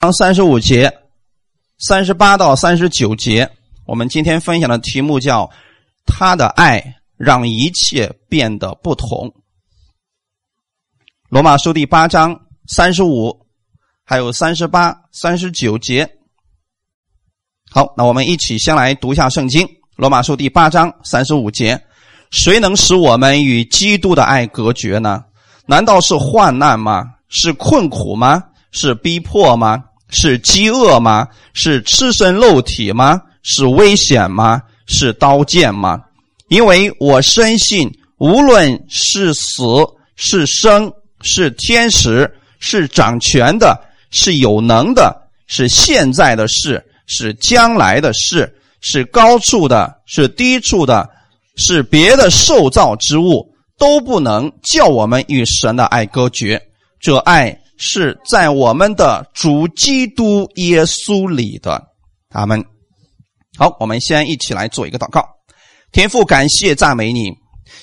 章三十五节、三十八到三十九节，我们今天分享的题目叫“他的爱让一切变得不同”。罗马书第八章三十五，还有三十八、三十九节。好，那我们一起先来读一下圣经。罗马书第八章三十五节：谁能使我们与基督的爱隔绝呢？难道是患难吗？是困苦吗？是逼迫吗？是饥饿吗？是赤身露体吗？是危险吗？是刀剑吗？因为我深信，无论是死是生，是天使，是掌权的，是有能的，是现在的事，是将来的事，是高处的，是低处的，是别的受造之物，都不能叫我们与神的爱隔绝。这爱。是在我们的主基督耶稣里的，阿门。好，我们先一起来做一个祷告。天父，感谢赞美你，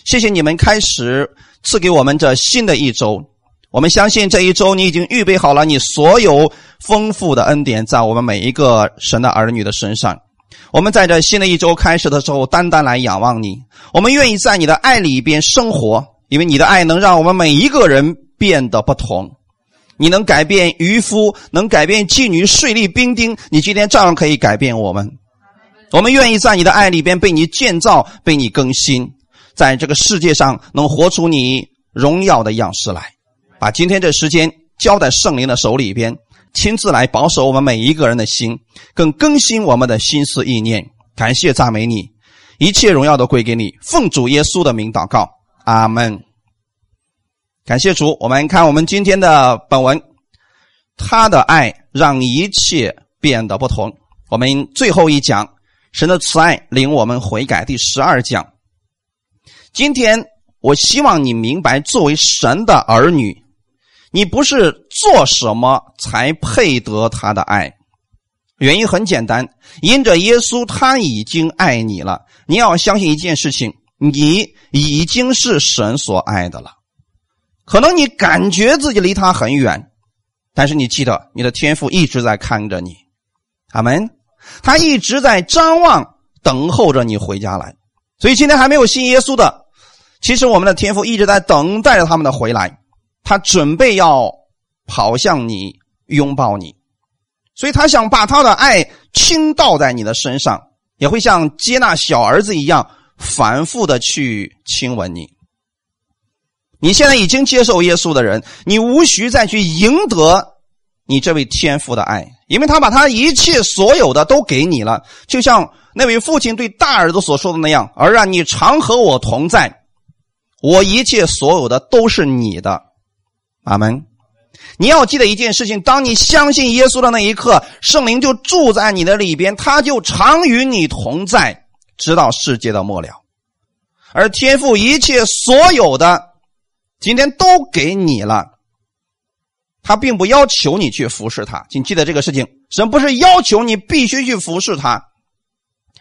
谢谢你们开始赐给我们这新的一周。我们相信这一周你已经预备好了你所有丰富的恩典，在我们每一个神的儿女的身上。我们在这新的一周开始的时候，单单来仰望你。我们愿意在你的爱里边生活，因为你的爱能让我们每一个人变得不同。你能改变渔夫，能改变妓女、税吏、兵丁，你今天照样可以改变我们。我们愿意在你的爱里边被你建造、被你更新，在这个世界上能活出你荣耀的样式来。把今天这时间交在圣灵的手里边，亲自来保守我们每一个人的心，更更新我们的心思意念。感谢赞美你，一切荣耀都归给你。奉主耶稣的名祷告，阿门。感谢主，我们看我们今天的本文，他的爱让一切变得不同。我们最后一讲，神的慈爱领我们悔改。第十二讲，今天我希望你明白，作为神的儿女，你不是做什么才配得他的爱。原因很简单，因着耶稣他已经爱你了。你要相信一件事情，你已经是神所爱的了。可能你感觉自己离他很远，但是你记得，你的天赋一直在看着你，阿门。他一直在张望，等候着你回家来。所以今天还没有信耶稣的，其实我们的天赋一直在等待着他们的回来。他准备要跑向你，拥抱你，所以他想把他的爱倾倒在你的身上，也会像接纳小儿子一样，反复的去亲吻你。你现在已经接受耶稣的人，你无需再去赢得你这位天父的爱，因为他把他一切所有的都给你了。就像那位父亲对大儿子所说的那样：“儿啊，你常和我同在，我一切所有的都是你的。”阿门。你要记得一件事情：当你相信耶稣的那一刻，圣灵就住在你的里边，他就常与你同在，直到世界的末了。而天父一切所有的。今天都给你了，他并不要求你去服侍他，请记得这个事情。神不是要求你必须去服侍他，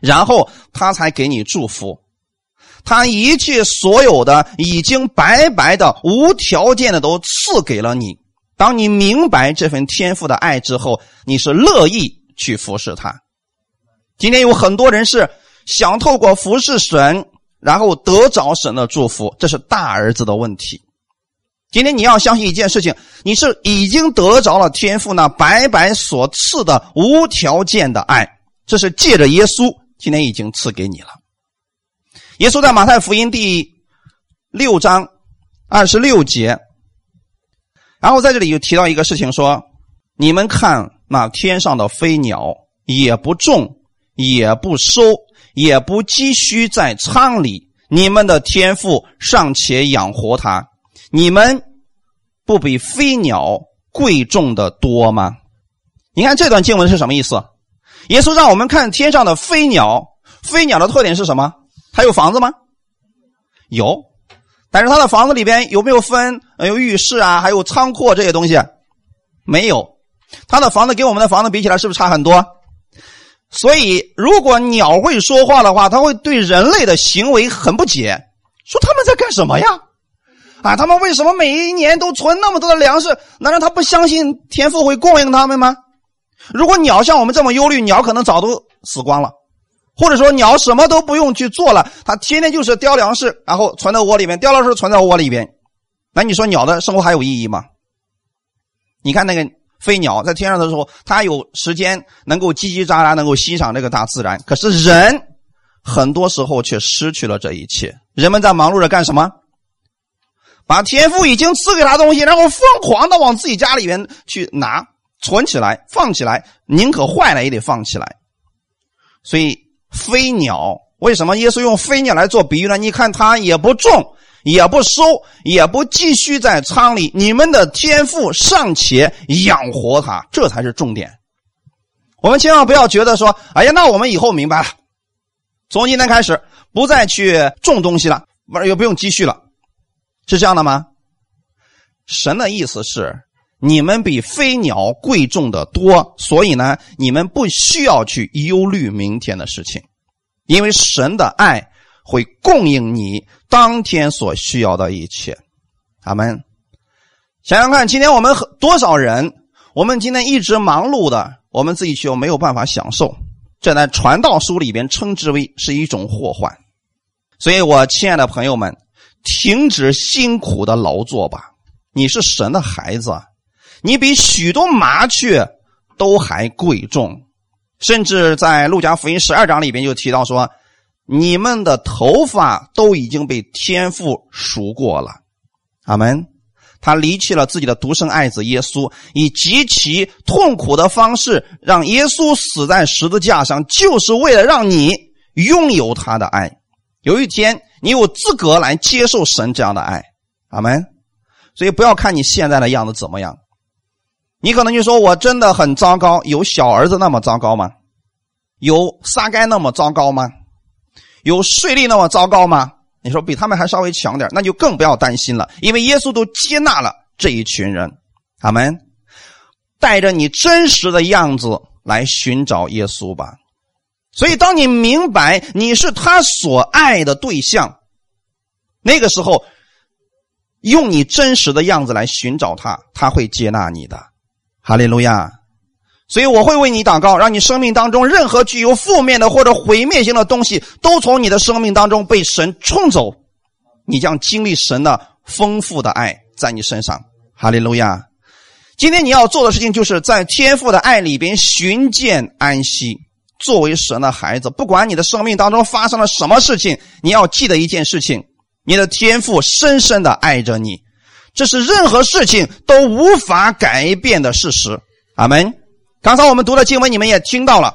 然后他才给你祝福。他一切所有的已经白白的、无条件的都赐给了你。当你明白这份天赋的爱之后，你是乐意去服侍他。今天有很多人是想透过服侍神。然后得着神的祝福，这是大儿子的问题。今天你要相信一件事情，你是已经得着了天父那白白所赐的无条件的爱，这是借着耶稣今天已经赐给你了。耶稣在马太福音第六章二十六节，然后在这里又提到一个事情，说：你们看那天上的飞鸟，也不种，也不收。也不积蓄在仓里，你们的天赋尚且养活他，你们不比飞鸟贵重的多吗？你看这段经文是什么意思？耶稣让我们看天上的飞鸟，飞鸟的特点是什么？它有房子吗？有，但是它的房子里边有没有分？有浴室啊，还有仓库这些东西？没有，它的房子跟我们的房子比起来是不是差很多？所以，如果鸟会说话的话，它会对人类的行为很不解，说他们在干什么呀？啊，他们为什么每一年都存那么多的粮食？难道他不相信天父会供应他们吗？如果鸟像我们这么忧虑，鸟可能早都死光了，或者说鸟什么都不用去做了，它天天就是叼粮食，然后存在窝里面，叼粮食存在窝里边。那你说鸟的生活还有意义吗？你看那个飞鸟在天上的时候，它有时间能够叽叽喳喳，能够欣赏这个大自然。可是人很多时候却失去了这一切。人们在忙碌着干什么？把天赋已经赐给他东西，然后疯狂的往自己家里面去拿，存起来，放起来，宁可坏了也得放起来。所以飞鸟为什么耶稣用飞鸟来做比喻呢？你看它也不重，也不收，也不继续在仓里，你们的天赋尚且养活它，这才是重点。我们千万不要觉得说，哎呀，那我们以后明白了，从今天开始不再去种东西了，不也不用积蓄了。是这样的吗？神的意思是，你们比飞鸟贵重的多，所以呢，你们不需要去忧虑明天的事情，因为神的爱会供应你当天所需要的一切。阿门。想想看，今天我们多少人？我们今天一直忙碌的，我们自己却没有办法享受，这在传道书里边称之为是一种祸患。所以，我亲爱的朋友们。停止辛苦的劳作吧！你是神的孩子，你比许多麻雀都还贵重。甚至在路加福音十二章里边就提到说：“你们的头发都已经被天父数过了。”阿门。他离弃了自己的独生爱子耶稣，以极其痛苦的方式让耶稣死在十字架上，就是为了让你拥有他的爱。有一天。你有资格来接受神这样的爱，阿门。所以不要看你现在的样子怎么样，你可能就说我真的很糟糕，有小儿子那么糟糕吗？有撒该那么糟糕吗？有税吏那么糟糕吗？你说比他们还稍微强点，那就更不要担心了，因为耶稣都接纳了这一群人，阿门。带着你真实的样子来寻找耶稣吧。所以，当你明白你是他所爱的对象，那个时候，用你真实的样子来寻找他，他会接纳你的。哈利路亚！所以我会为你祷告，让你生命当中任何具有负面的或者毁灭性的东西，都从你的生命当中被神冲走，你将经历神的丰富的爱在你身上。哈利路亚！今天你要做的事情，就是在天父的爱里边寻见安息。作为神的孩子，不管你的生命当中发生了什么事情，你要记得一件事情：你的天赋深深的爱着你，这是任何事情都无法改变的事实。阿门。刚才我们读的经文，你们也听到了，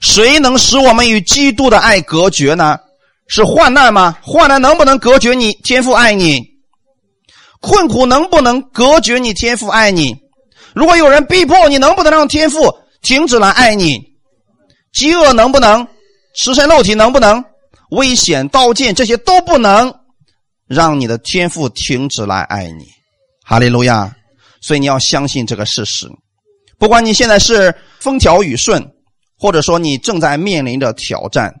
谁能使我们与基督的爱隔绝呢？是患难吗？患难能不能隔绝你天父爱你？困苦能不能隔绝你天父爱你？如果有人逼迫你，能不能让天父停止来爱你？饥饿能不能？食身肉体能不能？危险、刀剑这些都不能让你的天父停止来爱你。哈利路亚！所以你要相信这个事实。不管你现在是风调雨顺，或者说你正在面临着挑战，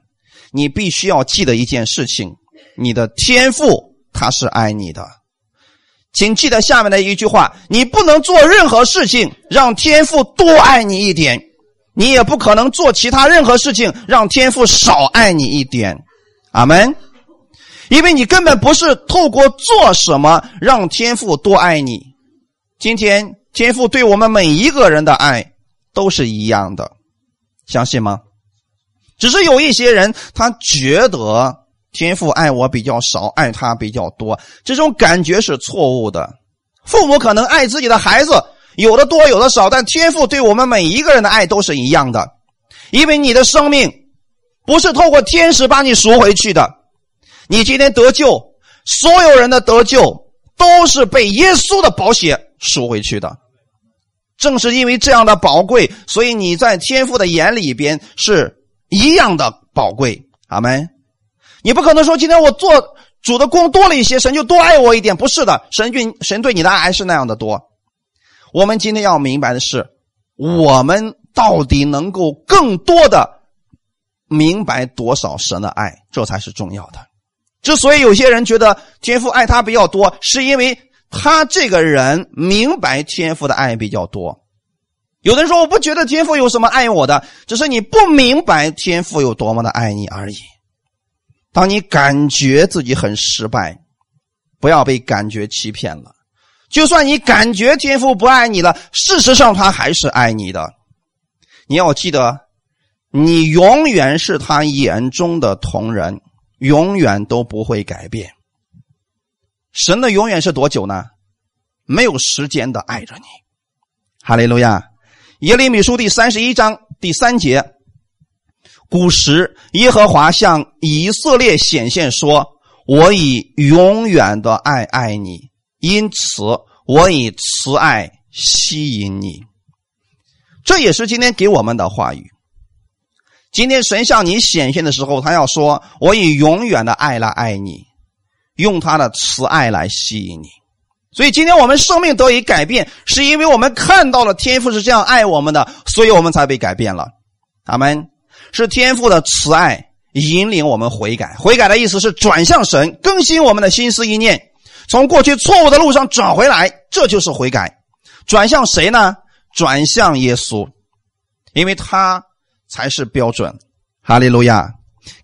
你必须要记得一件事情：你的天赋他是爱你的。请记得下面的一句话：你不能做任何事情让天赋多爱你一点。你也不可能做其他任何事情让天赋少爱你一点，阿门。因为你根本不是透过做什么让天赋多爱你。今天天父对我们每一个人的爱都是一样的，相信吗？只是有一些人他觉得天父爱我比较少，爱他比较多，这种感觉是错误的。父母可能爱自己的孩子。有的多，有的少，但天赋对我们每一个人的爱都是一样的，因为你的生命不是透过天使把你赎回去的，你今天得救，所有人的得救都是被耶稣的宝血赎回去的。正是因为这样的宝贵，所以你在天父的眼里边是一样的宝贵。阿门。你不可能说今天我做主的功多了一些，神就多爱我一点，不是的，神对神对你的爱还是那样的多。我们今天要明白的是，我们到底能够更多的明白多少神的爱，这才是重要的。之所以有些人觉得天父爱他比较多，是因为他这个人明白天父的爱比较多。有的人说我不觉得天父有什么爱我的，只是你不明白天父有多么的爱你而已。当你感觉自己很失败，不要被感觉欺骗了。就算你感觉天父不爱你了，事实上他还是爱你的。你要记得，你永远是他眼中的同人，永远都不会改变。神的永远是多久呢？没有时间的爱着你。哈利路亚。耶利米书第三十一章第三节，古时耶和华向以色列显现说：“我以永远的爱爱你，因此我以慈爱吸引你。”这也是今天给我们的话语。今天神向你显现的时候，他要说：“我以永远的爱来爱你，用他的慈爱来吸引你。”所以今天我们生命得以改变，是因为我们看到了天父是这样爱我们的，所以我们才被改变了。他们是天父的慈爱引领我们悔改，悔改的意思是转向神，更新我们的心思意念，从过去错误的路上转回来，这就是悔改。转向谁呢？转向耶稣，因为他才是标准。哈利路亚，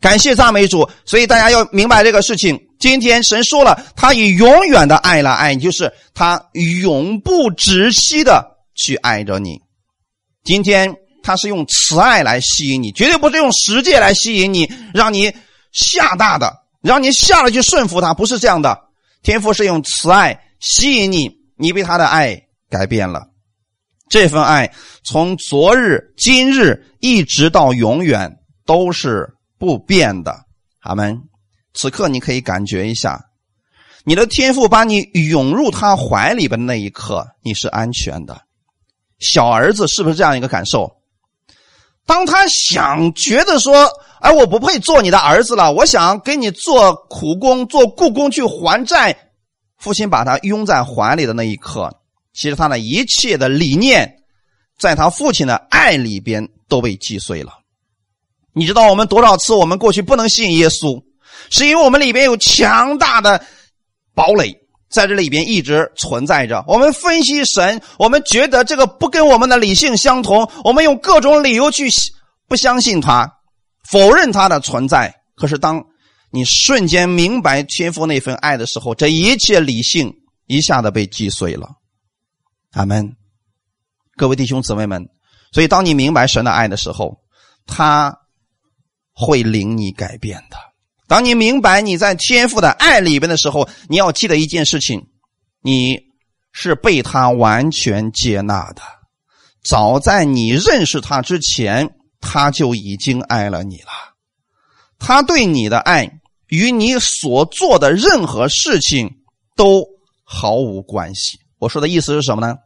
感谢赞美主。所以大家要明白这个事情。今天神说了，他以永远的爱来爱你，就是他永不止息的去爱着你。今天他是用慈爱来吸引你，绝对不是用实践来吸引你，让你吓大的，让你下了去顺服他，不是这样的。天赋是用慈爱吸引你，你被他的爱改变了。这份爱从昨日、今日一直到永远都是不变的。阿门。此刻你可以感觉一下，你的天赋把你涌入他怀里边的那一刻，你是安全的。小儿子是不是这样一个感受？当他想觉得说：“哎，我不配做你的儿子了，我想给你做苦工、做故宫去还债。”父亲把他拥在怀里的那一刻，其实他的一切的理念，在他父亲的爱里边都被击碎了。你知道我们多少次我们过去不能信耶稣？是因为我们里边有强大的堡垒在这里边一直存在着。我们分析神，我们觉得这个不跟我们的理性相同，我们用各种理由去不相信他，否认他的存在。可是当你瞬间明白天父那份爱的时候，这一切理性一下子被击碎了。阿门，各位弟兄姊妹们。所以当你明白神的爱的时候，他会领你改变的。当你明白你在天父的爱里边的时候，你要记得一件事情：你是被他完全接纳的。早在你认识他之前，他就已经爱了你了。他对你的爱与你所做的任何事情都毫无关系。我说的意思是什么呢？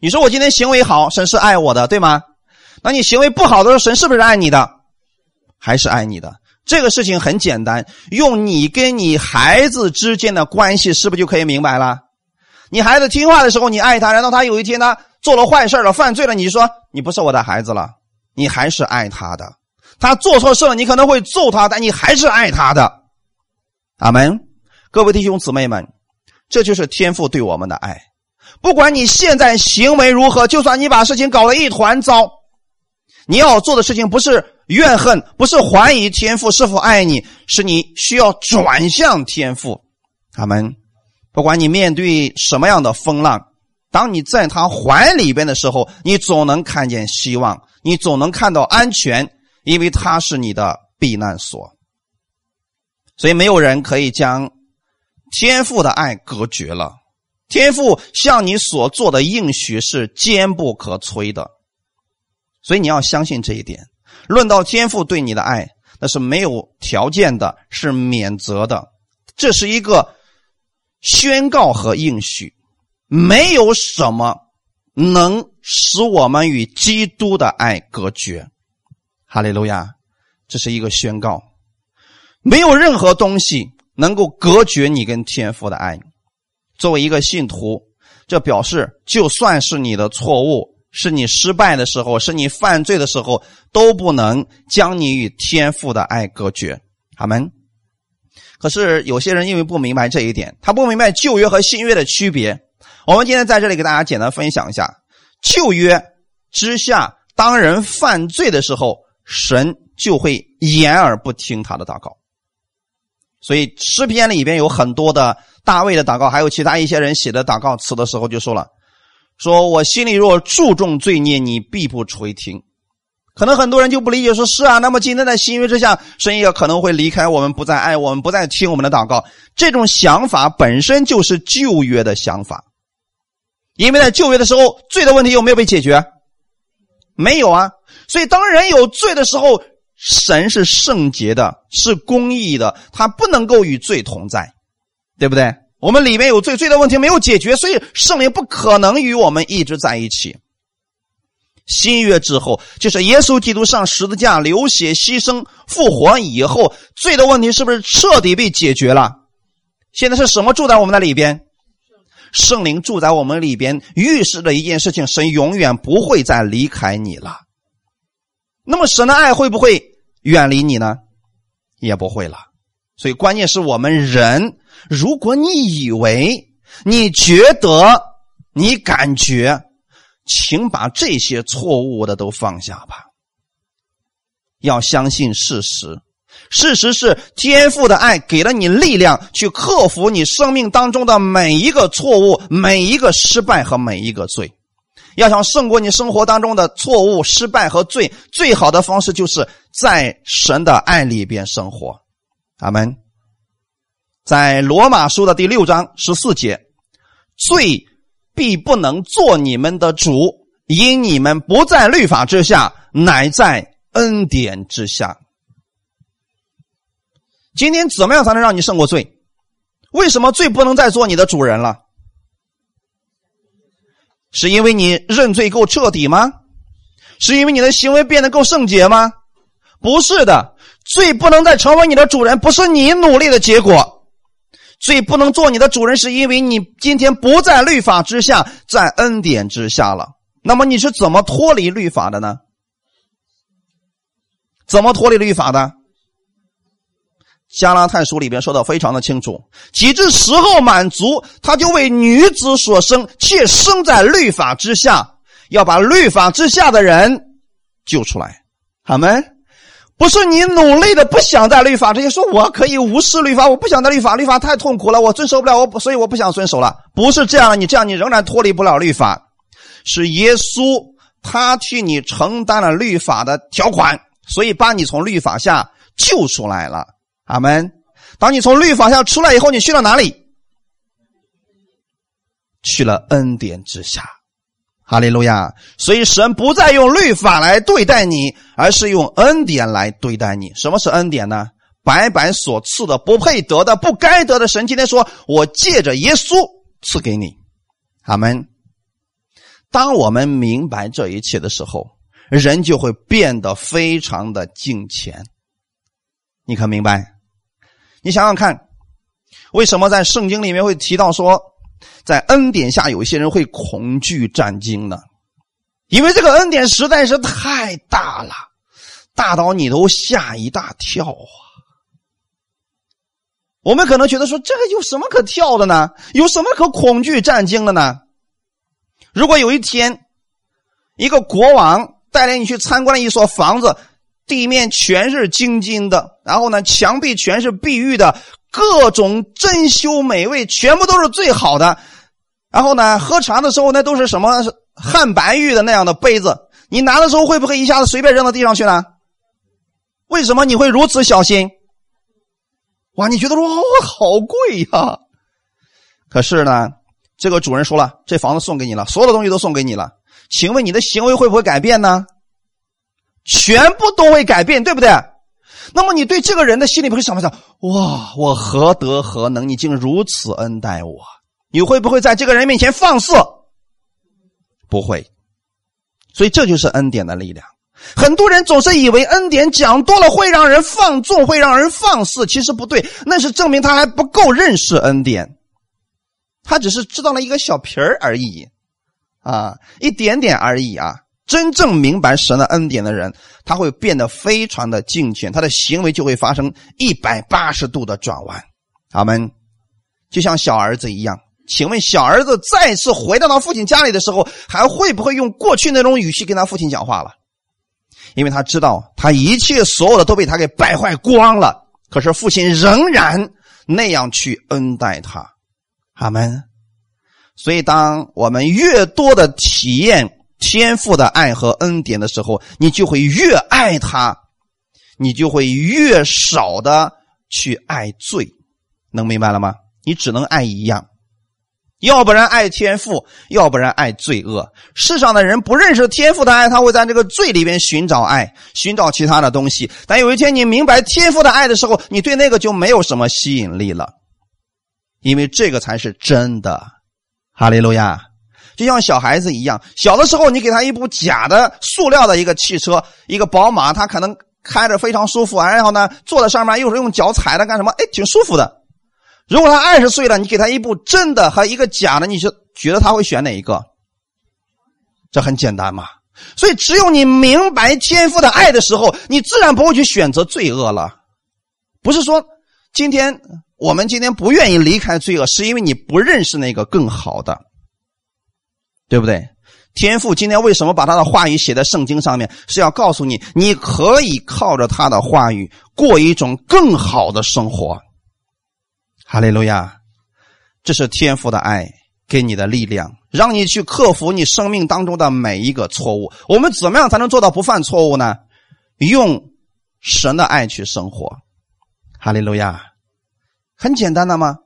你说我今天行为好，神是爱我的，对吗？那你行为不好的时候，神是不是爱你的？还是爱你的？这个事情很简单，用你跟你孩子之间的关系，是不是就可以明白了？你孩子听话的时候，你爱他；然后他有一天他做了坏事了、犯罪了，你说你不是我的孩子了，你还是爱他的。他做错事了，你可能会揍他，但你还是爱他的。阿门。各位弟兄姊妹们，这就是天父对我们的爱。不管你现在行为如何，就算你把事情搞得一团糟，你要做的事情不是。怨恨不是怀疑天父是否爱你，是你需要转向天父。他们，不管你面对什么样的风浪，当你在他怀里边的时候，你总能看见希望，你总能看到安全，因为他是你的避难所。所以没有人可以将天父的爱隔绝了。天父向你所做的应许是坚不可摧的，所以你要相信这一点。论到天父对你的爱，那是没有条件的，是免责的。这是一个宣告和应许，没有什么能使我们与基督的爱隔绝。哈利路亚！这是一个宣告，没有任何东西能够隔绝你跟天父的爱。作为一个信徒，这表示就算是你的错误。是你失败的时候，是你犯罪的时候，都不能将你与天父的爱隔绝。阿门。可是有些人因为不明白这一点，他不明白旧约和新约的区别。我们今天在这里给大家简单分享一下，旧约之下，当人犯罪的时候，神就会掩耳不听他的祷告。所以诗篇里边有很多的大卫的祷告，还有其他一些人写的祷告词的时候，就说了：“说我心里若注重罪孽，你必不垂听。”可能很多人就不理解，说是啊，那么今天在新约之下，神也可能会离开我们，不再爱我们，不再听我们的祷告。这种想法本身就是旧约的想法，因为在旧约的时候，罪的问题有没有被解决？没有啊。所以当人有罪的时候，神是圣洁的，是公义的，他不能够与罪同在，对不对？我们里面有罪，罪的问题没有解决，所以圣灵不可能与我们一直在一起。新约之后，就是耶稣基督上十字架流血牺牲复活以后，罪的问题是不是彻底被解决了？现在是什么住在我们的里边？圣灵住在我们里边，预示着一件事情：神永远不会再离开你了。那么，神的爱会不会远离你呢？也不会了。所以，关键是我们人，如果你以为、你觉得、你感觉。请把这些错误的都放下吧。要相信事实，事实是天父的爱给了你力量，去克服你生命当中的每一个错误、每一个失败和每一个罪。要想胜过你生活当中的错误、失败和罪，最好的方式就是在神的爱里边生活。阿门。在罗马书的第六章十四节，罪。必不能做你们的主，因你们不在律法之下，乃在恩典之下。今天怎么样才能让你胜过罪？为什么罪不能再做你的主人了？是因为你认罪够彻底吗？是因为你的行为变得够圣洁吗？不是的，罪不能再成为你的主人，不是你努力的结果。罪不能做你的主人，是因为你今天不在律法之下，在恩典之下了。那么你是怎么脱离律法的呢？怎么脱离律法的？加拉太书里边说的非常的清楚：，几至时候满足，他就为女子所生，且生在律法之下，要把律法之下的人救出来。好没？不是你努力的不想在律法这些说我可以无视律法，我不想在律法，律法太痛苦了，我遵守不了，我，所以我不想遵守了。不是这样，你这样你仍然脱离不了律法。是耶稣他替你承担了律法的条款，所以把你从律法下救出来了。阿门。当你从律法下出来以后，你去了哪里？去了恩典之下。哈利路亚！所以神不再用律法来对待你，而是用恩典来对待你。什么是恩典呢？白白所赐的、不配得的、不该得的。神今天说：“我借着耶稣赐给你。”阿门。当我们明白这一切的时候，人就会变得非常的敬虔。你可明白？你想想看，为什么在圣经里面会提到说？在恩典下，有些人会恐惧战惊呢，因为这个恩典实在是太大了，大到你都吓一大跳啊！我们可能觉得说，这个有什么可跳的呢？有什么可恐惧战惊的呢？如果有一天，一个国王带领你去参观了一所房子，地面全是金金的，然后呢，墙壁全是碧玉的。各种珍馐美味，全部都是最好的。然后呢，喝茶的时候那都是什么汉白玉的那样的杯子，你拿的时候会不会一下子随便扔到地上去呢？为什么你会如此小心？哇，你觉得说哇好贵呀？可是呢，这个主人说了，这房子送给你了，所有的东西都送给你了，请问你的行为会不会改变呢？全部都会改变，对不对？那么你对这个人的心里会想不想？哇，我何德何能？你竟如此恩待我？你会不会在这个人面前放肆？不会。所以这就是恩典的力量。很多人总是以为恩典讲多了会让人放纵，会让人放肆。其实不对，那是证明他还不够认识恩典。他只是知道了一个小皮儿而已，啊，一点点而已啊。真正明白神的恩典的人，他会变得非常的敬虔，他的行为就会发生一百八十度的转弯。阿门。就像小儿子一样，请问小儿子再次回到他父亲家里的时候，还会不会用过去那种语气跟他父亲讲话了？因为他知道他一切所有的都被他给败坏光了。可是父亲仍然那样去恩待他，阿门。所以，当我们越多的体验天赋的爱和恩典的时候，你就会越爱他，你就会越少的去爱罪。能明白了吗？你只能爱一样，要不然爱天赋，要不然爱罪恶。世上的人不认识天赋的爱，他会在这个罪里边寻找爱，寻找其他的东西。但有一天你明白天赋的爱的时候，你对那个就没有什么吸引力了，因为这个才是真的。哈利路亚，就像小孩子一样，小的时候你给他一部假的塑料的一个汽车，一个宝马，他可能开着非常舒服，然后呢坐在上面又是用脚踩的干什么？哎，挺舒服的。如果他二十岁了，你给他一部真的和一个假的，你就觉得他会选哪一个？这很简单嘛。所以只有你明白天赋的爱的时候，你自然不会去选择罪恶了。不是说今天。我们今天不愿意离开罪恶，是因为你不认识那个更好的，对不对？天父今天为什么把他的话语写在圣经上面？是要告诉你，你可以靠着他的话语过一种更好的生活。哈利路亚！这是天父的爱给你的力量，让你去克服你生命当中的每一个错误。我们怎么样才能做到不犯错误呢？用神的爱去生活。哈利路亚！很简单的吗？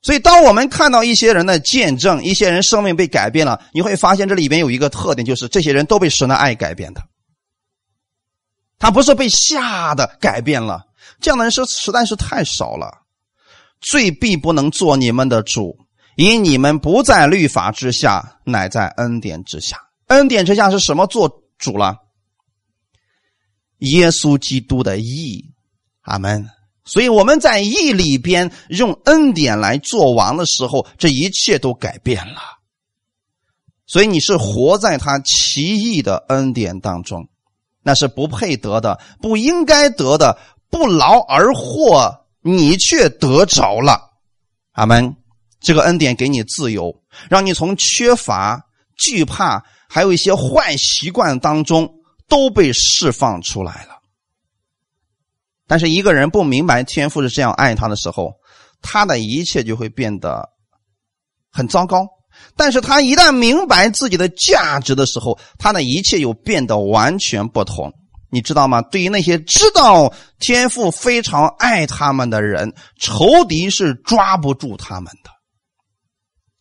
所以，当我们看到一些人的见证，一些人生命被改变了，你会发现这里边有一个特点，就是这些人都被神的爱改变的。他不是被吓的改变了，这样的人是实在是太少了。罪必不能做你们的主，因你们不在律法之下，乃在恩典之下。恩典之下是什么做主了？耶稣基督的义，阿门。所以我们在义里边用恩典来做王的时候，这一切都改变了。所以你是活在他奇异的恩典当中，那是不配得的、不应该得的、不劳而获，你却得着了。阿门。这个恩典给你自由，让你从缺乏、惧怕，还有一些坏习惯当中都被释放出来了。但是一个人不明白天父是这样爱他的时候，他的一切就会变得很糟糕。但是他一旦明白自己的价值的时候，他的一切又变得完全不同。你知道吗？对于那些知道天父非常爱他们的人，仇敌是抓不住他们的。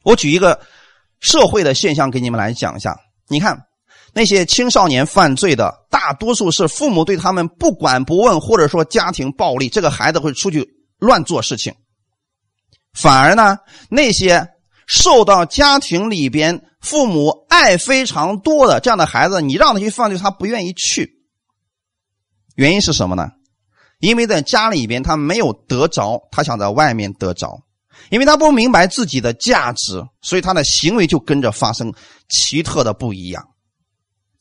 我举一个社会的现象给你们来讲一下，你看。那些青少年犯罪的大多数是父母对他们不管不问，或者说家庭暴力，这个孩子会出去乱做事情。反而呢，那些受到家庭里边父母爱非常多的这样的孩子，你让他去犯罪，他不愿意去。原因是什么呢？因为在家里边他没有得着，他想在外面得着，因为他不明白自己的价值，所以他的行为就跟着发生奇特的不一样。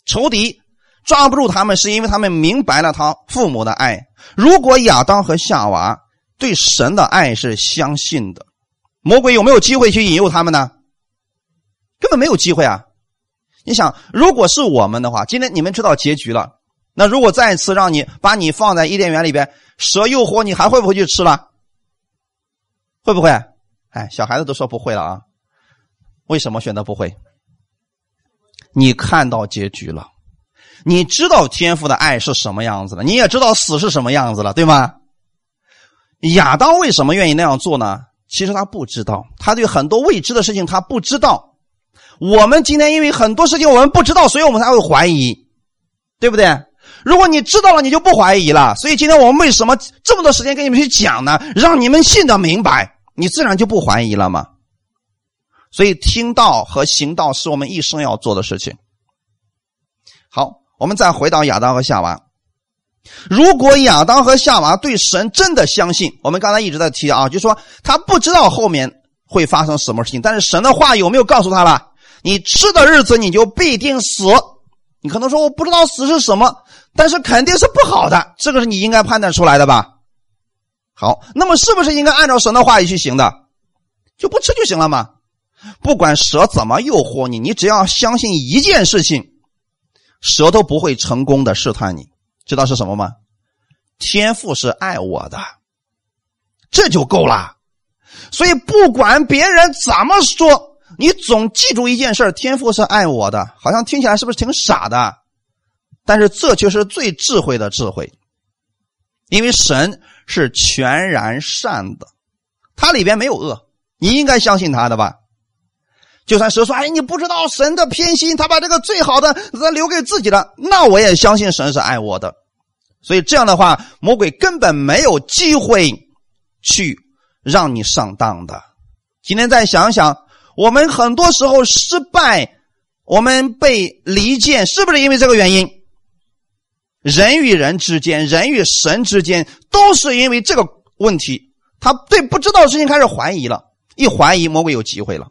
仇敌抓不住他们，是因为他们明白了他父母的爱。如果亚当和夏娃对神的爱是相信的，魔鬼有没有机会去引诱他们呢？根本没有机会啊！你想，如果是我们的话，今天你们知道结局了。那如果再次让你把你放在伊甸园里边，蛇诱惑你，还会不会去吃了？会不会？哎，小孩子都说不会了啊！为什么选择不会？你看到结局了，你知道天父的爱是什么样子的，你也知道死是什么样子了，对吗？亚当为什么愿意那样做呢？其实他不知道，他对很多未知的事情他不知道。我们今天因为很多事情我们不知道，所以我们才会怀疑，对不对？如果你知道了，你就不怀疑了。所以今天我们为什么这么多时间跟你们去讲呢？让你们信得明白，你自然就不怀疑了嘛。所以，听道和行道是我们一生要做的事情。好，我们再回到亚当和夏娃。如果亚当和夏娃对神真的相信，我们刚才一直在提啊，就说他不知道后面会发生什么事情，但是神的话有没有告诉他了？你吃的日子你就必定死。你可能说我不知道死是什么，但是肯定是不好的，这个是你应该判断出来的吧？好，那么是不是应该按照神的话语去行的？就不吃就行了吗？不管蛇怎么诱惑你，你只要相信一件事情，蛇都不会成功的试探你。知道是什么吗？天赋是爱我的，这就够了。所以不管别人怎么说，你总记住一件事天赋是爱我的。好像听起来是不是挺傻的？但是这就是最智慧的智慧，因为神是全然善的，它里边没有恶，你应该相信他的吧？就算蛇说：“哎，你不知道神的偏心，他把这个最好的留给自己了。”那我也相信神是爱我的。所以这样的话，魔鬼根本没有机会去让你上当的。今天再想想，我们很多时候失败，我们被离间，是不是因为这个原因？人与人之间，人与神之间，都是因为这个问题，他对不知道的事情开始怀疑了，一怀疑，魔鬼有机会了。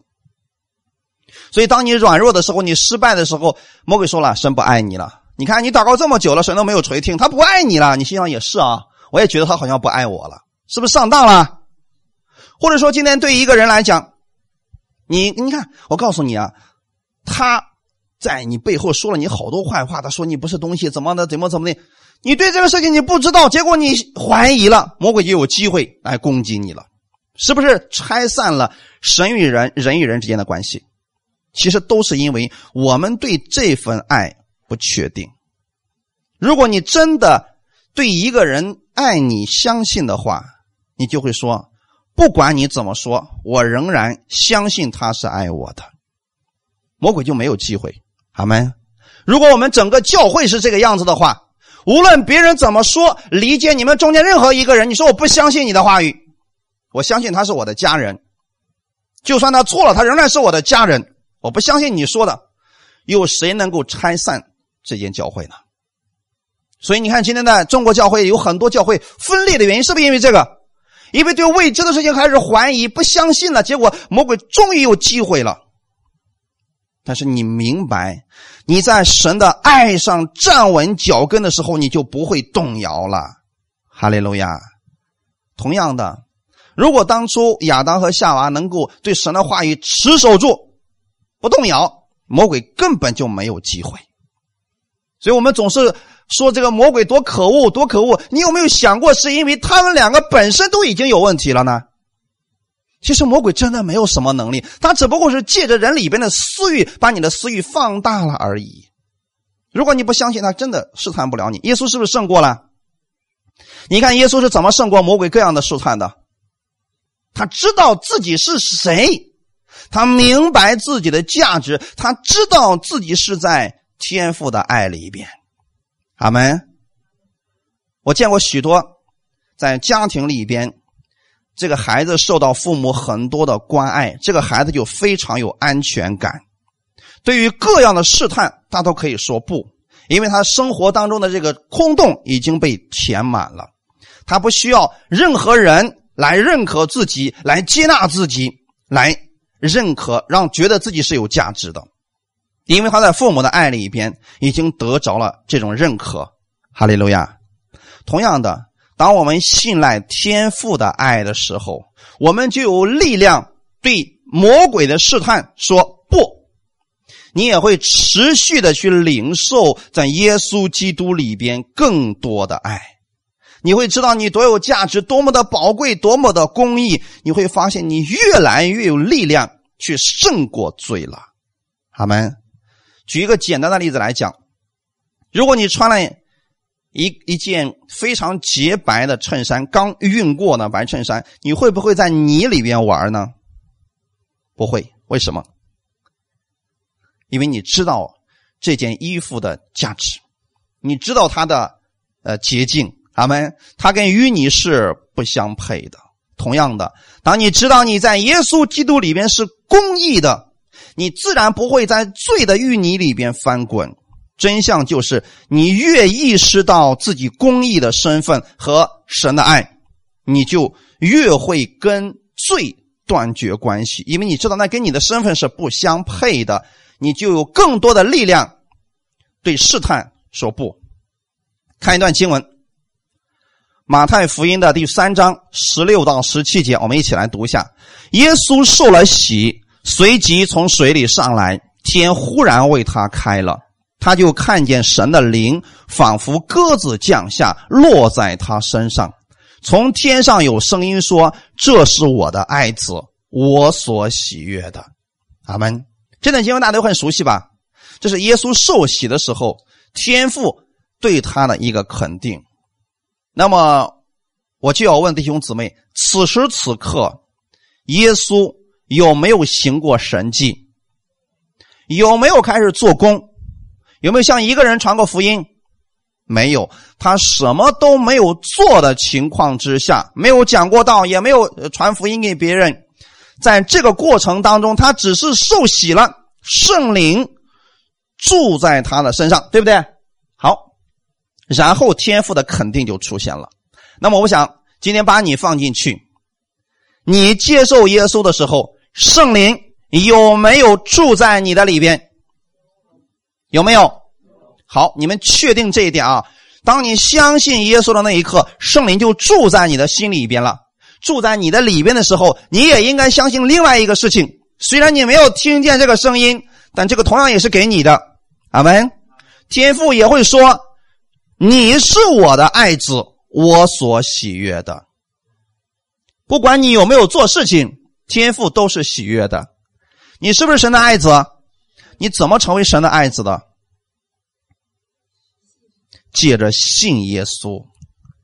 所以，当你软弱的时候，你失败的时候，魔鬼说了：“神不爱你了。”你看，你祷告这么久了，神都没有垂听，他不爱你了。你心想也是啊，我也觉得他好像不爱我了，是不是上当了？或者说，今天对一个人来讲，你你看，我告诉你啊，他在你背后说了你好多坏话，他说你不是东西，怎么的，怎么怎么的，你对这个事情你不知道，结果你怀疑了，魔鬼就有机会来攻击你了，是不是拆散了神与人、人与人之间的关系？其实都是因为我们对这份爱。不确定。如果你真的对一个人爱你、相信的话，你就会说：不管你怎么说，我仍然相信他是爱我的。魔鬼就没有机会。好吗。如果我们整个教会是这个样子的话，无论别人怎么说，理解你们中间任何一个人，你说我不相信你的话语，我相信他是我的家人，就算他错了，他仍然是我的家人。我不相信你说的，有谁能够拆散？这间教会呢？所以你看，今天的中国教会有很多教会分裂的原因，是不是因为这个？因为对未知的事情开始怀疑、不相信了，结果魔鬼终于有机会了。但是你明白，你在神的爱上站稳脚跟的时候，你就不会动摇了。哈利路亚！同样的，如果当初亚当和夏娃能够对神的话语持守住，不动摇，魔鬼根本就没有机会。所以我们总是说这个魔鬼多可恶，多可恶。你有没有想过，是因为他们两个本身都已经有问题了呢？其实魔鬼真的没有什么能力，他只不过是借着人里边的私欲，把你的私欲放大了而已。如果你不相信他，真的试探不了你。耶稣是不是胜过了？你看耶稣是怎么胜过魔鬼各样的试探的？他知道自己是谁，他明白自己的价值，他知道自己是在。天赋的爱里边，阿门。我见过许多在家庭里边，这个孩子受到父母很多的关爱，这个孩子就非常有安全感。对于各样的试探，他都可以说不，因为他生活当中的这个空洞已经被填满了，他不需要任何人来认可自己，来接纳自己，来认可，让觉得自己是有价值的。因为他在父母的爱里边已经得着了这种认可，哈利路亚。同样的，当我们信赖天父的爱的时候，我们就有力量对魔鬼的试探说不。你也会持续的去领受在耶稣基督里边更多的爱。你会知道你多有价值，多么的宝贵，多么的公义。你会发现你越来越有力量去胜过罪了。阿门。举一个简单的例子来讲，如果你穿了一一件非常洁白的衬衫，刚熨过的白衬衫，你会不会在泥里边玩呢？不会，为什么？因为你知道这件衣服的价值，你知道它的呃洁净，阿门。它跟淤泥是不相配的。同样的，当你知道你在耶稣基督里边是公义的。你自然不会在罪的淤泥里边翻滚。真相就是，你越意识到自己公义的身份和神的爱，你就越会跟罪断绝关系，因为你知道那跟你的身份是不相配的。你就有更多的力量对试探说不。看一段经文，《马太福音》的第三章十六到十七节，我们一起来读一下。耶稣受了洗。随即从水里上来，天忽然为他开了，他就看见神的灵仿佛鸽子降下，落在他身上。从天上有声音说：“这是我的爱子，我所喜悦的。”阿门。这段经文大家都很熟悉吧？这是耶稣受洗的时候，天父对他的一个肯定。那么，我就要问弟兄姊妹：此时此刻，耶稣有没有行过神迹？有没有开始做工？有没有向一个人传过福音？没有，他什么都没有做的情况之下，没有讲过道，也没有传福音给别人。在这个过程当中，他只是受洗了，圣灵住在他的身上，对不对？然后天赋的肯定就出现了。那么，我想今天把你放进去，你接受耶稣的时候，圣灵有没有住在你的里边？有没有？好，你们确定这一点啊？当你相信耶稣的那一刻，圣灵就住在你的心里边了。住在你的里边的时候，你也应该相信另外一个事情。虽然你没有听见这个声音，但这个同样也是给你的。阿门。天父也会说：“你是我的爱子，我所喜悦的。”不管你有没有做事情，天父都是喜悦的。你是不是神的爱子？你怎么成为神的爱子的？借着信耶稣，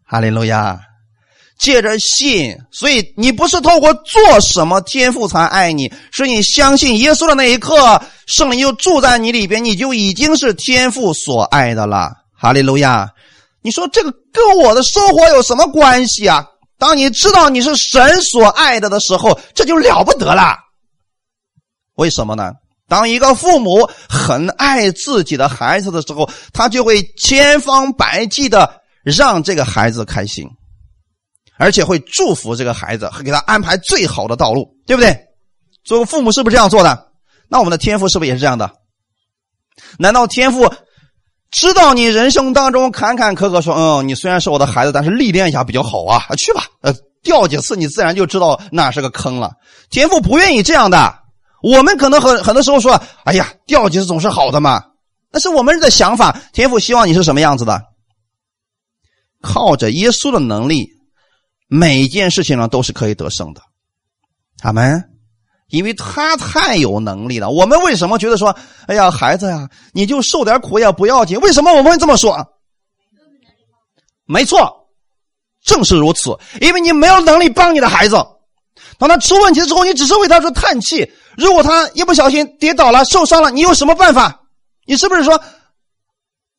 哈利路亚！借着信，所以你不是透过做什么天赋才爱你，是你相信耶稣的那一刻，圣灵就住在你里边，你就已经是天赋所爱的了。哈利路亚！你说这个跟我的生活有什么关系啊？当你知道你是神所爱的的时候，这就了不得了。为什么呢？当一个父母很爱自己的孩子的时候，他就会千方百计的让这个孩子开心。而且会祝福这个孩子，会给他安排最好的道路，对不对？作为父母是不是这样做的？那我们的天赋是不是也是这样的？难道天赋知道你人生当中坎坎坷坷，说嗯，你虽然是我的孩子，但是历练一下比较好啊，去吧，呃，掉几次你自然就知道那是个坑了。天赋不愿意这样的。我们可能很很多时候说，哎呀，掉几次总是好的嘛。那是我们的想法。天赋希望你是什么样子的？靠着耶稣的能力。每一件事情呢都是可以得胜的，阿门。因为他太有能力了。我们为什么觉得说，哎呀，孩子呀，你就受点苦也不要紧？为什么我们会这么说啊？没错，正是如此。因为你没有能力帮你的孩子，当他出问题之后，你只是为他说叹气。如果他一不小心跌倒了、受伤了，你有什么办法？你是不是说，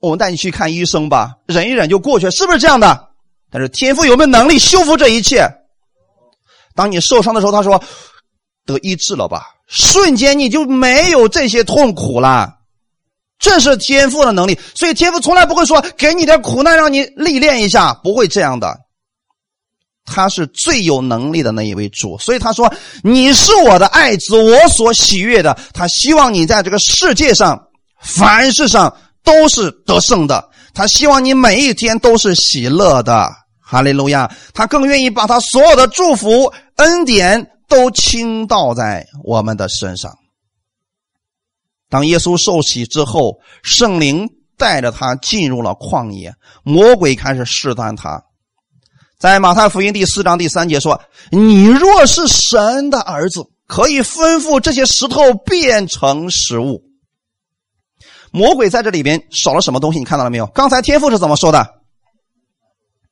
我们带你去看医生吧，忍一忍就过去？是不是这样的？但是天父有没有能力修复这一切？当你受伤的时候，他说得医治了吧，瞬间你就没有这些痛苦了。这是天赋的能力，所以天赋从来不会说给你点苦难让你历练一下，不会这样的。他是最有能力的那一位主，所以他说你是我的爱子，我所喜悦的。他希望你在这个世界上凡事上都是得胜的，他希望你每一天都是喜乐的。哈利路亚！他更愿意把他所有的祝福、恩典都倾倒在我们的身上。当耶稣受洗之后，圣灵带着他进入了旷野，魔鬼开始试探他。在马太福音第四章第三节说：“你若是神的儿子，可以吩咐这些石头变成食物。”魔鬼在这里边少了什么东西？你看到了没有？刚才天父是怎么说的？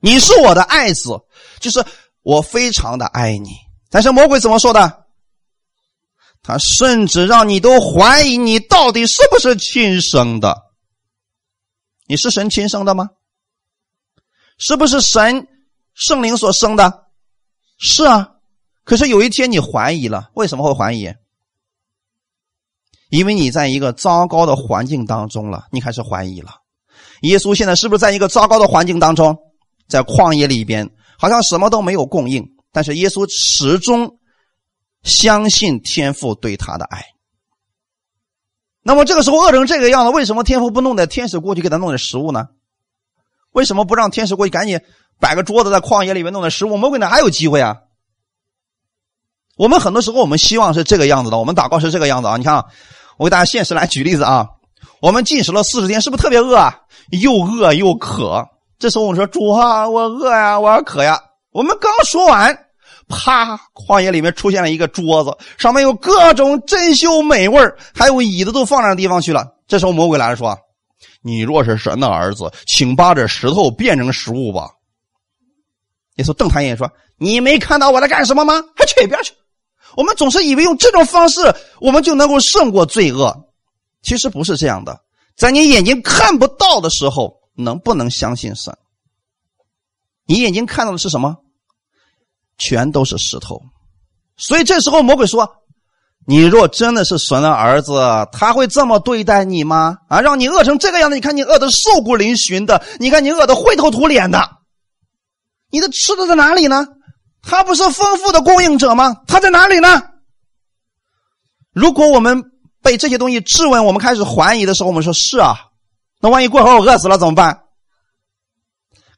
你是我的爱子，就是我非常的爱你。但是魔鬼怎么说的？他甚至让你都怀疑你到底是不是亲生的。你是神亲生的吗？是不是神圣灵所生的？是啊。可是有一天你怀疑了，为什么会怀疑？因为你在一个糟糕的环境当中了，你开始怀疑了。耶稣现在是不是在一个糟糕的环境当中？在旷野里边，好像什么都没有供应，但是耶稣始终相信天父对他的爱。那么这个时候饿成这个样子，为什么天父不弄点天使过去给他弄点食物呢？为什么不让天使过去赶紧摆个桌子在旷野里面弄点食物？魔鬼哪还有机会啊？我们很多时候我们希望是这个样子的，我们祷告是这个样子啊。你看，我给大家现实来举例子啊。我们进食了四十天，是不是特别饿啊？又饿又渴。这时候我们说：“主啊，我饿呀，我要渴呀。”我们刚说完，啪，旷野里面出现了一个桌子，上面有各种珍馐美味还有椅子都放那地方去了。这时候魔鬼来了，说：“你若是神的儿子，请把这石头变成食物吧。”耶稣瞪他一眼说：“你没看到我在干什么吗？还去一边去！”我们总是以为用这种方式，我们就能够胜过罪恶。其实不是这样的，在你眼睛看不到的时候，能不能相信神？你眼睛看到的是什么？全都是石头。所以这时候魔鬼说：“你若真的是神的儿子，他会这么对待你吗？啊，让你饿成这个样子？你看你饿的瘦骨嶙峋的，你看你饿的灰头土脸的，你的吃的在哪里呢？他不是丰富的供应者吗？他在哪里呢？如果我们……被这些东西质问，我们开始怀疑的时候，我们说是啊，那万一过会我饿死了怎么办？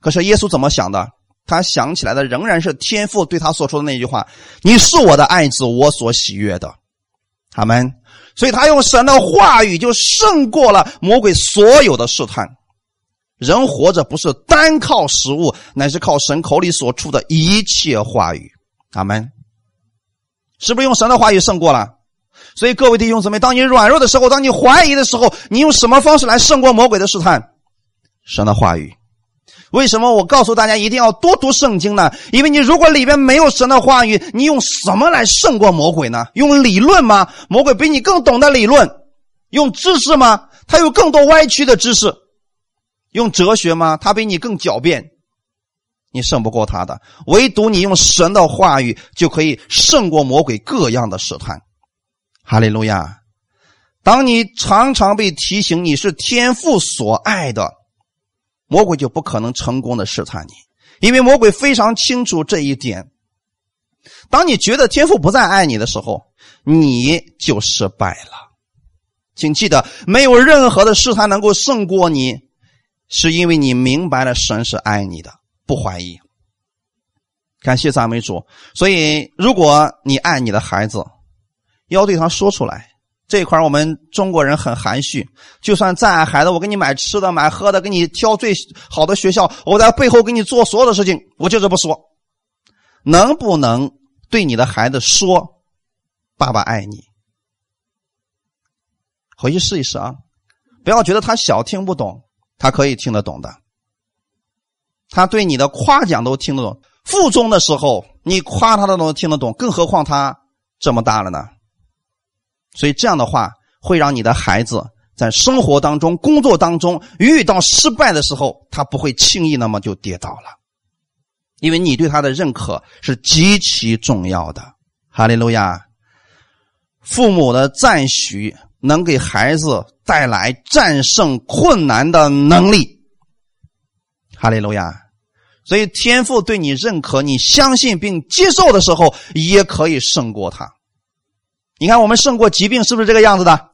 可是耶稣怎么想的？他想起来的仍然是天父对他所说的那句话：“你是我的爱子，我所喜悦的。”阿门。所以他用神的话语就胜过了魔鬼所有的试探。人活着不是单靠食物，乃是靠神口里所出的一切话语。阿门。是不是用神的话语胜过了？所以，各位弟兄姊妹，当你软弱的时候，当你怀疑的时候，你用什么方式来胜过魔鬼的试探？神的话语。为什么我告诉大家一定要多读圣经呢？因为你如果里边没有神的话语，你用什么来胜过魔鬼呢？用理论吗？魔鬼比你更懂得理论。用知识吗？他有更多歪曲的知识。用哲学吗？他比你更狡辩。你胜不过他的。唯独你用神的话语，就可以胜过魔鬼各样的试探。哈利路亚！当你常常被提醒你是天父所爱的，魔鬼就不可能成功的试探你，因为魔鬼非常清楚这一点。当你觉得天父不再爱你的时候，你就失败了。请记得，没有任何的试探能够胜过你，是因为你明白了神是爱你的，不怀疑。感谢赞美主。所以，如果你爱你的孩子，要对他说出来，这一块我们中国人很含蓄。就算再爱孩子，我给你买吃的、买喝的，给你挑最好的学校，我在背后给你做所有的事情，我就是不说。能不能对你的孩子说：“爸爸爱你？”回去试一试啊！不要觉得他小听不懂，他可以听得懂的。他对你的夸奖都听得懂。附中的时候，你夸他的都听得懂，更何况他这么大了呢？所以这样的话，会让你的孩子在生活当中、工作当中遇到失败的时候，他不会轻易那么就跌倒了，因为你对他的认可是极其重要的。哈利路亚！父母的赞许能给孩子带来战胜困难的能力。哈利路亚！所以天赋对你认可、你相信并接受的时候，也可以胜过他。你看，我们胜过疾病是不是这个样子的？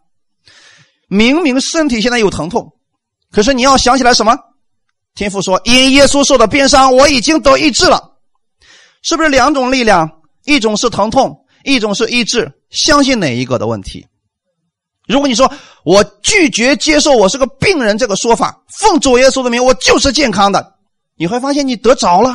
明明身体现在有疼痛，可是你要想起来什么？天父说：“因耶稣受的鞭伤，我已经得医治了。”是不是两种力量？一种是疼痛，一种是医治。相信哪一个的问题？如果你说我拒绝接受我是个病人这个说法，奉主耶稣的名，我就是健康的，你会发现你得着了。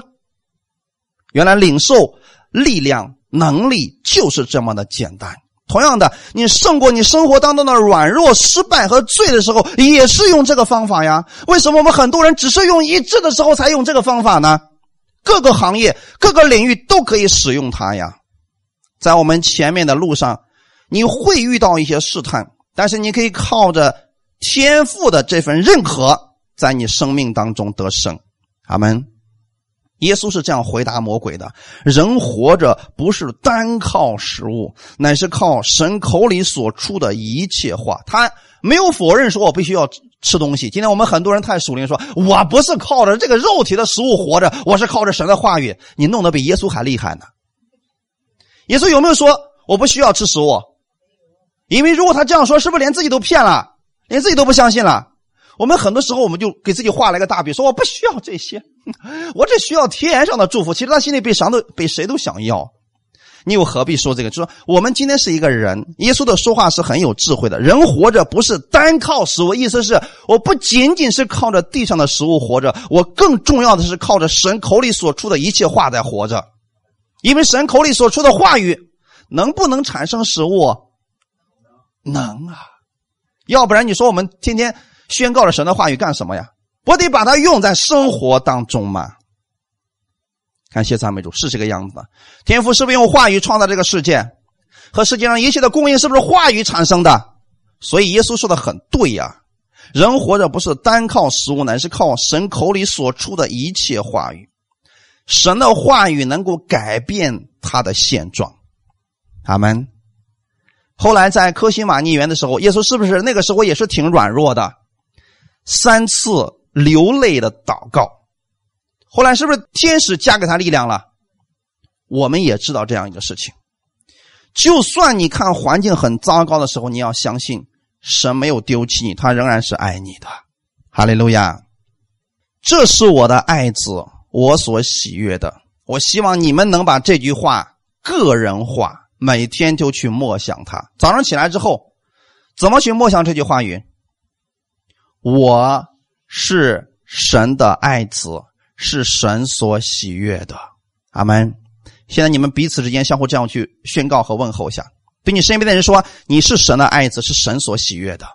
原来领受力量能力就是这么的简单。同样的，你胜过你生活当中的软弱、失败和罪的时候，也是用这个方法呀。为什么我们很多人只是用医治的时候才用这个方法呢？各个行业、各个领域都可以使用它呀。在我们前面的路上，你会遇到一些试探，但是你可以靠着天赋的这份认可，在你生命当中得胜。阿门。耶稣是这样回答魔鬼的：“人活着不是单靠食物，乃是靠神口里所出的一切话。”他没有否认说：“我必须要吃东西。”今天我们很多人太属灵，说：“我不是靠着这个肉体的食物活着，我是靠着神的话语。”你弄得比耶稣还厉害呢。耶稣有没有说我不需要吃食物？因为如果他这样说，是不是连自己都骗了，连自己都不相信了？我们很多时候我们就给自己画了一个大饼，说我不需要这些。我只需要天上的祝福。其实他心里比啥都比谁都想要，你又何必说这个？就说我们今天是一个人，耶稣的说话是很有智慧的。人活着不是单靠食物，意思是我不仅仅是靠着地上的食物活着，我更重要的是靠着神口里所出的一切话在活着。因为神口里所出的话语能不能产生食物？能啊，要不然你说我们天天宣告了神的话语干什么呀？我得把它用在生活当中嘛。感谢赞美主，是这个样子的。天父是不是用话语创造这个世界？和世界上一切的供应是不是话语产生的？所以耶稣说的很对呀，人活着不是单靠食物，乃是靠神口里所出的一切话语。神的话语能够改变他的现状。阿门。后来在科西玛逆园的时候，耶稣是不是那个时候也是挺软弱的？三次流泪的祷告。后来是不是天使加给他力量了？我们也知道这样一个事情。就算你看环境很糟糕的时候，你要相信神没有丢弃你，他仍然是爱你的。哈利路亚！这是我的爱子，我所喜悦的。我希望你们能把这句话个人化，每天就去默想它。早上起来之后，怎么去默想这句话语？我是神的爱子。是神所喜悦的，阿门。现在你们彼此之间相互这样去宣告和问候一下，对你身边的人说：“你是神的爱子，是神所喜悦的。”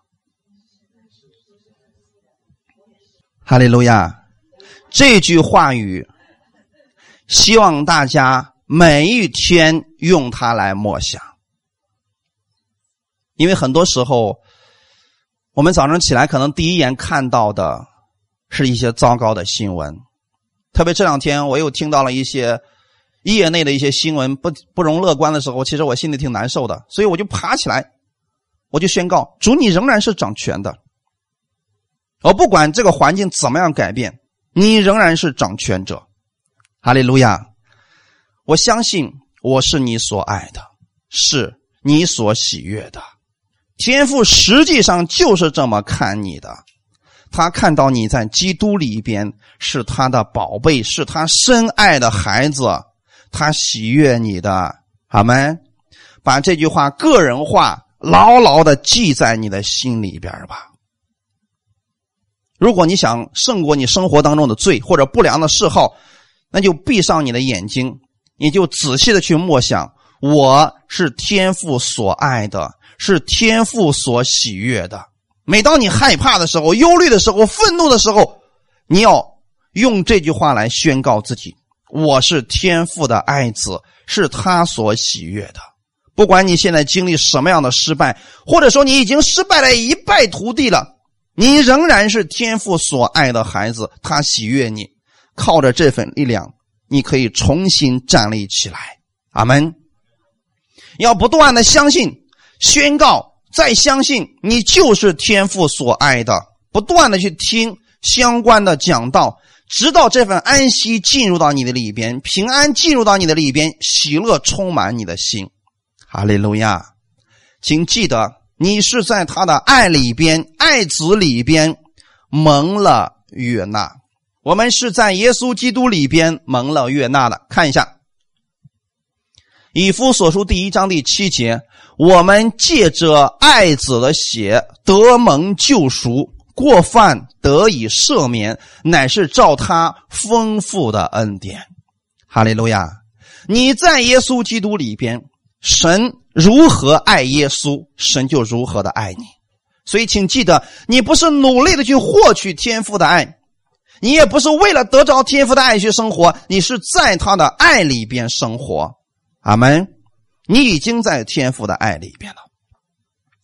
哈利路亚！这句话语，希望大家每一天用它来默想，因为很多时候，我们早上起来可能第一眼看到的是一些糟糕的新闻。特别这两天，我又听到了一些业内的一些新闻，不不容乐观的时候，其实我心里挺难受的，所以我就爬起来，我就宣告：主，你仍然是掌权的。我不管这个环境怎么样改变，你仍然是掌权者。哈利路亚！我相信我是你所爱的，是你所喜悦的。天父实际上就是这么看你的。他看到你在基督里边是他的宝贝，是他深爱的孩子，他喜悦你的，好吗？把这句话个人化，牢牢的记在你的心里边吧。如果你想胜过你生活当中的罪或者不良的嗜好，那就闭上你的眼睛，你就仔细的去默想：我是天父所爱的，是天父所喜悦的。每当你害怕的时候、忧虑的时候、愤怒的时候，你要用这句话来宣告自己：“我是天父的爱子，是他所喜悦的。”不管你现在经历什么样的失败，或者说你已经失败了一败涂地了，你仍然是天父所爱的孩子，他喜悦你。靠着这份力量，你可以重新站立起来。阿门。要不断的相信、宣告。再相信你就是天父所爱的，不断的去听相关的讲道，直到这份安息进入到你的里边，平安进入到你的里边，喜乐充满你的心。哈利路亚！请记得，你是在他的爱里边，爱子里边蒙了悦纳。我们是在耶稣基督里边蒙了悦纳的。看一下，以夫所书第一章第七节。我们借着爱子的血得蒙救赎，过犯得以赦免，乃是照他丰富的恩典。哈利路亚！你在耶稣基督里边，神如何爱耶稣，神就如何的爱你。所以，请记得，你不是努力的去获取天赋的爱，你也不是为了得着天赋的爱去生活，你是在他的爱里边生活。阿门。你已经在天父的爱里边了。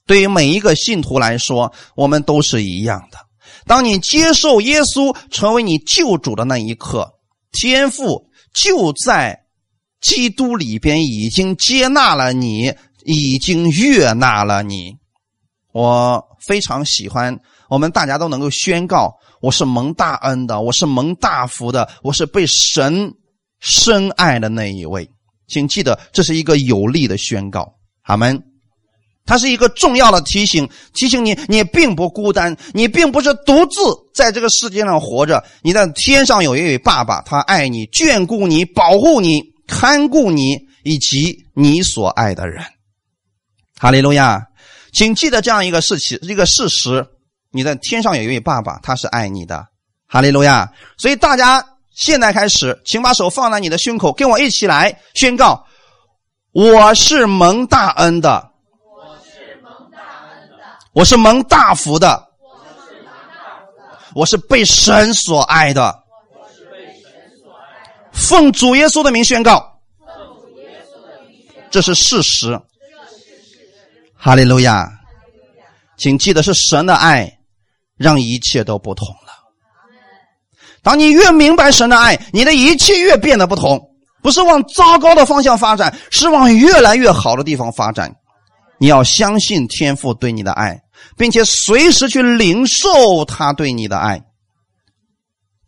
对于每一个信徒来说，我们都是一样的。当你接受耶稣成为你救主的那一刻，天父就在基督里边已经接纳了你，已经悦纳了你。我非常喜欢，我们大家都能够宣告：我是蒙大恩的，我是蒙大福的，我是被神深爱的那一位。请记得，这是一个有力的宣告，阿门。它是一个重要的提醒，提醒你，你并不孤单，你并不是独自在这个世界上活着。你在天上有一位爸爸，他爱你，眷顾你，保护你，看顾你，以及你所爱的人。哈利路亚！请记得这样一个事情，一个事实：你在天上有一位爸爸，他是爱你的。哈利路亚！所以大家现在开始，请把手放在你的胸口，跟我一起来宣告：我是蒙大恩的，我是蒙大恩的，我是蒙大福的，我是的，我是被神所爱的，我是被神所爱。奉主耶稣的名宣告，这是事实。哈利路亚！请记得是神的爱，让一切都不同。当你越明白神的爱，你的一切越变得不同，不是往糟糕的方向发展，是往越来越好的地方发展。你要相信天父对你的爱，并且随时去领受他对你的爱。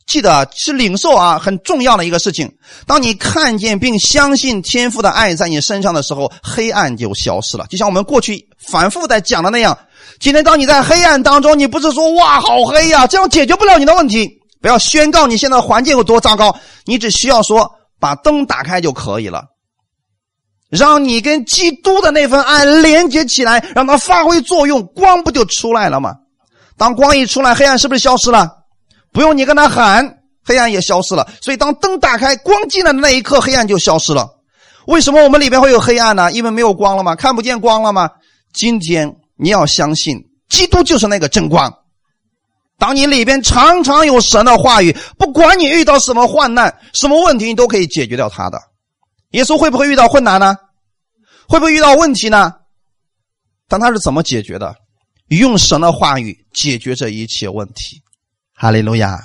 记得是领受啊，很重要的一个事情。当你看见并相信天父的爱在你身上的时候，黑暗就消失了。就像我们过去反复在讲的那样，今天当你在黑暗当中，你不是说哇好黑呀，这样解决不了你的问题。不要宣告你现在环境有多糟糕，你只需要说把灯打开就可以了，让你跟基督的那份爱连接起来，让它发挥作用，光不就出来了吗？当光一出来，黑暗是不是消失了？不用你跟他喊，黑暗也消失了。所以当灯打开，光进来的那一刻，黑暗就消失了。为什么我们里边会有黑暗呢？因为没有光了吗？看不见光了吗？今天你要相信，基督就是那个真光。当你里边常常有神的话语，不管你遇到什么患难、什么问题，你都可以解决掉它的。耶稣会不会遇到困难呢？会不会遇到问题呢？但他是怎么解决的？用神的话语解决这一切问题。哈利路亚。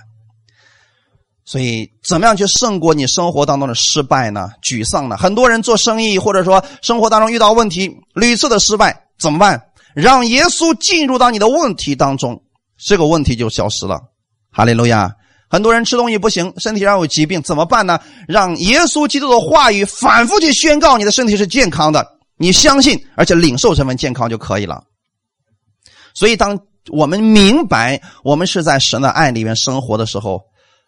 所以，怎么样去胜过你生活当中的失败呢？沮丧呢？很多人做生意，或者说生活当中遇到问题，屡次的失败，怎么办？让耶稣进入到你的问题当中。这个问题就消失了，哈利路亚！很多人吃东西不行，身体上有疾病，怎么办呢？让耶稣基督的话语反复去宣告你的身体是健康的，你相信而且领受这份健康就可以了。所以，当我们明白我们是在神的爱里面生活的时候，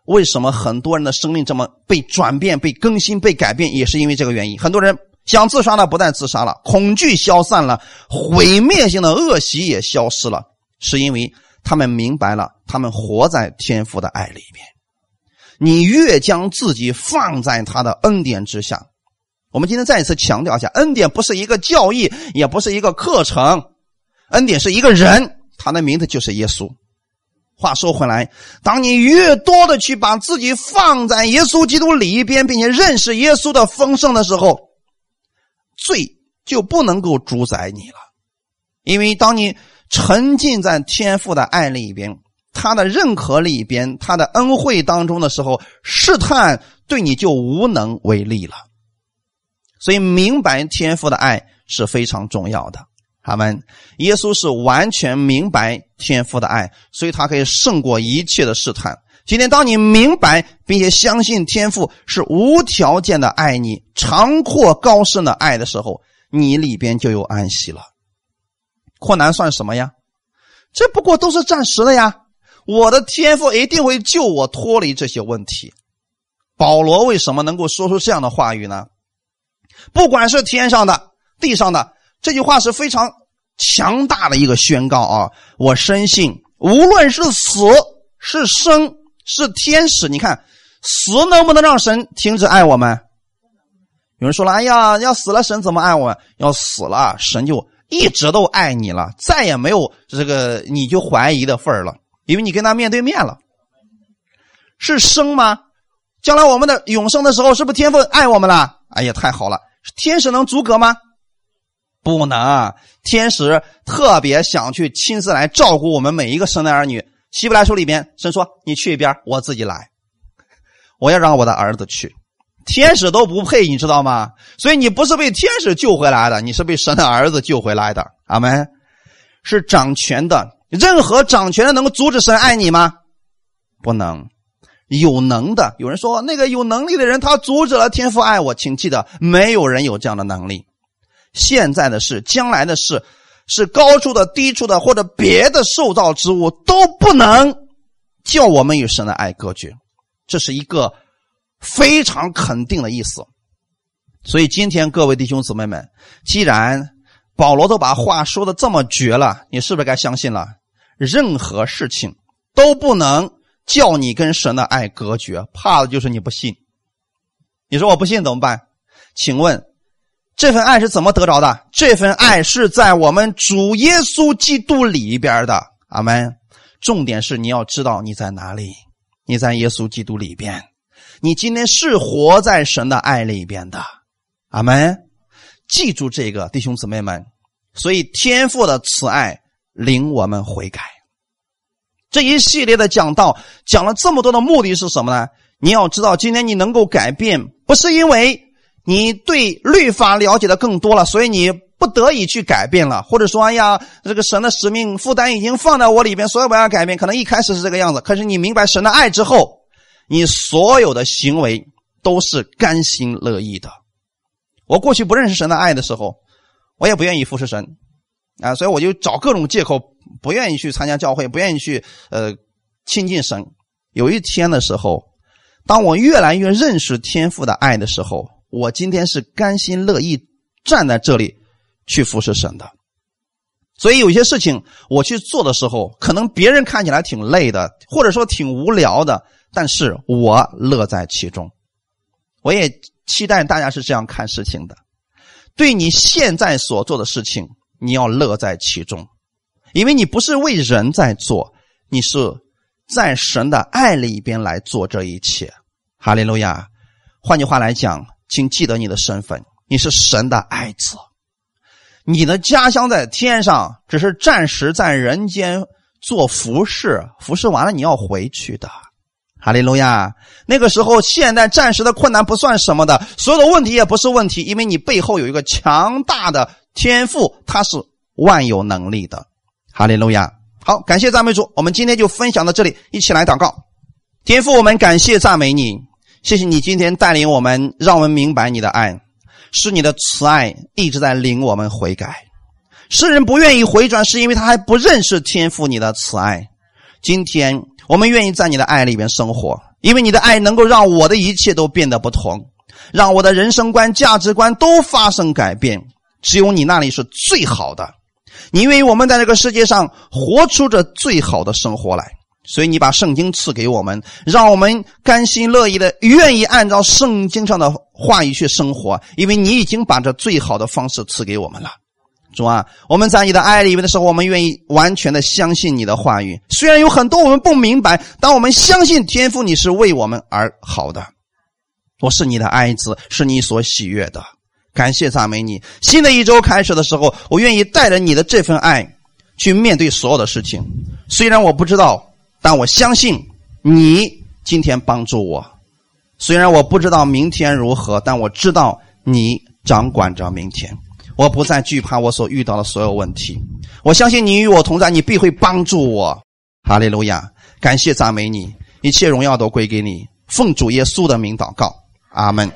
为什么很多人的生命这么被转变、被更新、被改变，也是因为这个原因。很多人想自杀了，不但自杀了，恐惧消散了，毁灭性的恶习也消失了，是因为。他们明白了，他们活在天父的爱里面。你越将自己放在他的恩典之下，我们今天再一次强调一下：恩典不是一个教义，也不是一个课程，恩典是一个人，他的名字就是耶稣。话说回来，当你越多的去把自己放在耶稣基督里边，并且认识耶稣的丰盛的时候，罪就不能够主宰你了，因为当你。沉浸在天父的爱里边，他的认可里边，他的恩惠当中的时候，试探对你就无能为力了。所以，明白天父的爱是非常重要的。他们耶稣是完全明白天父的爱，所以他可以胜过一切的试探。今天，当你明白并且相信天父是无条件的爱你、长阔高深的爱的时候，你里边就有安息了。困难算什么呀？这不过都是暂时的呀！我的天赋一定会救我脱离这些问题。保罗为什么能够说出这样的话语呢？不管是天上的、地上的，这句话是非常强大的一个宣告啊！我深信，无论是死是生是天使，你看死能不能让神停止爱我们？有人说了：“哎呀，要死了神怎么爱我？要死了神就……”一直都爱你了，再也没有这个你就怀疑的份儿了，因为你跟他面对面了。是生吗？将来我们的永生的时候，是不是天父爱我们了？哎呀，太好了！天使能阻隔吗？不能。天使特别想去亲自来照顾我们每一个生的儿女。希伯来书里边神说：“你去一边，我自己来。我要让我的儿子去。”天使都不配，你知道吗？所以你不是被天使救回来的，你是被神的儿子救回来的。阿门。是掌权的，任何掌权的能够阻止神爱你吗？不能。有能的，有人说那个有能力的人他阻止了天父爱我，请记得，没有人有这样的能力。现在的事，将来的事，是高处的、低处的，或者别的受造之物都不能叫我们与神的爱隔绝。这是一个。非常肯定的意思，所以今天各位弟兄姊妹们，既然保罗都把话说的这么绝了，你是不是该相信了？任何事情都不能叫你跟神的爱隔绝，怕的就是你不信。你说我不信怎么办？请问这份爱是怎么得着的？这份爱是在我们主耶稣基督里边的。阿门。重点是你要知道你在哪里，你在耶稣基督里边，你今天是活在神的爱里边的。阿门。记住这个，弟兄姊妹们。所以天父的慈爱领我们悔改。这一系列的讲道讲了这么多的目的是什么呢？你要知道，今天你能够改变，不是因为你对律法了解的更多了，所以你不得已去改变了，或者说，哎呀，这个神的使命负担已经放在我里边，所以我要改变。可能一开始是这个样子，可是你明白神的爱之后，你所有的行为都是甘心乐意的。我过去不认识神的爱的时候。我也不愿意服侍神，啊，所以我就找各种借口，不愿意去参加教会，不愿意去呃亲近神。有一天的时候，当我越来越认识天父的爱的时候，我今天是甘心乐意站在这里去服侍神的。所以有些事情我去做的时候，可能别人看起来挺累的，或者说挺无聊的，但是我乐在其中。我也期待大家是这样看事情的。对你现在所做的事情，你要乐在其中，因为你不是为人在做，你是在神的爱里边来做这一切。哈利路亚！换句话来讲，请记得你的身份，你是神的爱子。你的家乡在天上，只是暂时在人间做服侍，服侍完了你要回去的。哈利路亚！那个时候，现在暂时的困难不算什么的，所有的问题也不是问题，因为你背后有一个强大的天赋，他是万有能力的。哈利路亚！好，感谢赞美主，我们今天就分享到这里，一起来祷告。天父，我们感谢赞美你，谢谢你今天带领我们，让我们明白你的爱，是你的慈爱一直在领我们悔改。世人不愿意回转，是因为他还不认识天赋你的慈爱。今天。我们愿意在你的爱里边生活，因为你的爱能够让我的一切都变得不同，让我的人生观、价值观都发生改变。只有你那里是最好的，你愿意我们在这个世界上活出这最好的生活来，所以你把圣经赐给我们，让我们甘心乐意的愿意按照圣经上的话语去生活，因为你已经把这最好的方式赐给我们了。主啊，我们在你的爱里面的时候，我们愿意完全的相信你的话语。虽然有很多我们不明白，但我们相信天父你是为我们而好的。我是你的爱子，是你所喜悦的。感谢赞美你。新的一周开始的时候，我愿意带着你的这份爱去面对所有的事情。虽然我不知道，但我相信你今天帮助我。虽然我不知道明天如何，但我知道你掌管着明天。我不再惧怕我所遇到的所有问题，我相信你与我同在，你必会帮助我。哈利路亚！感谢赞美你，一切荣耀都归给你。奉主耶稣的名祷告，阿门。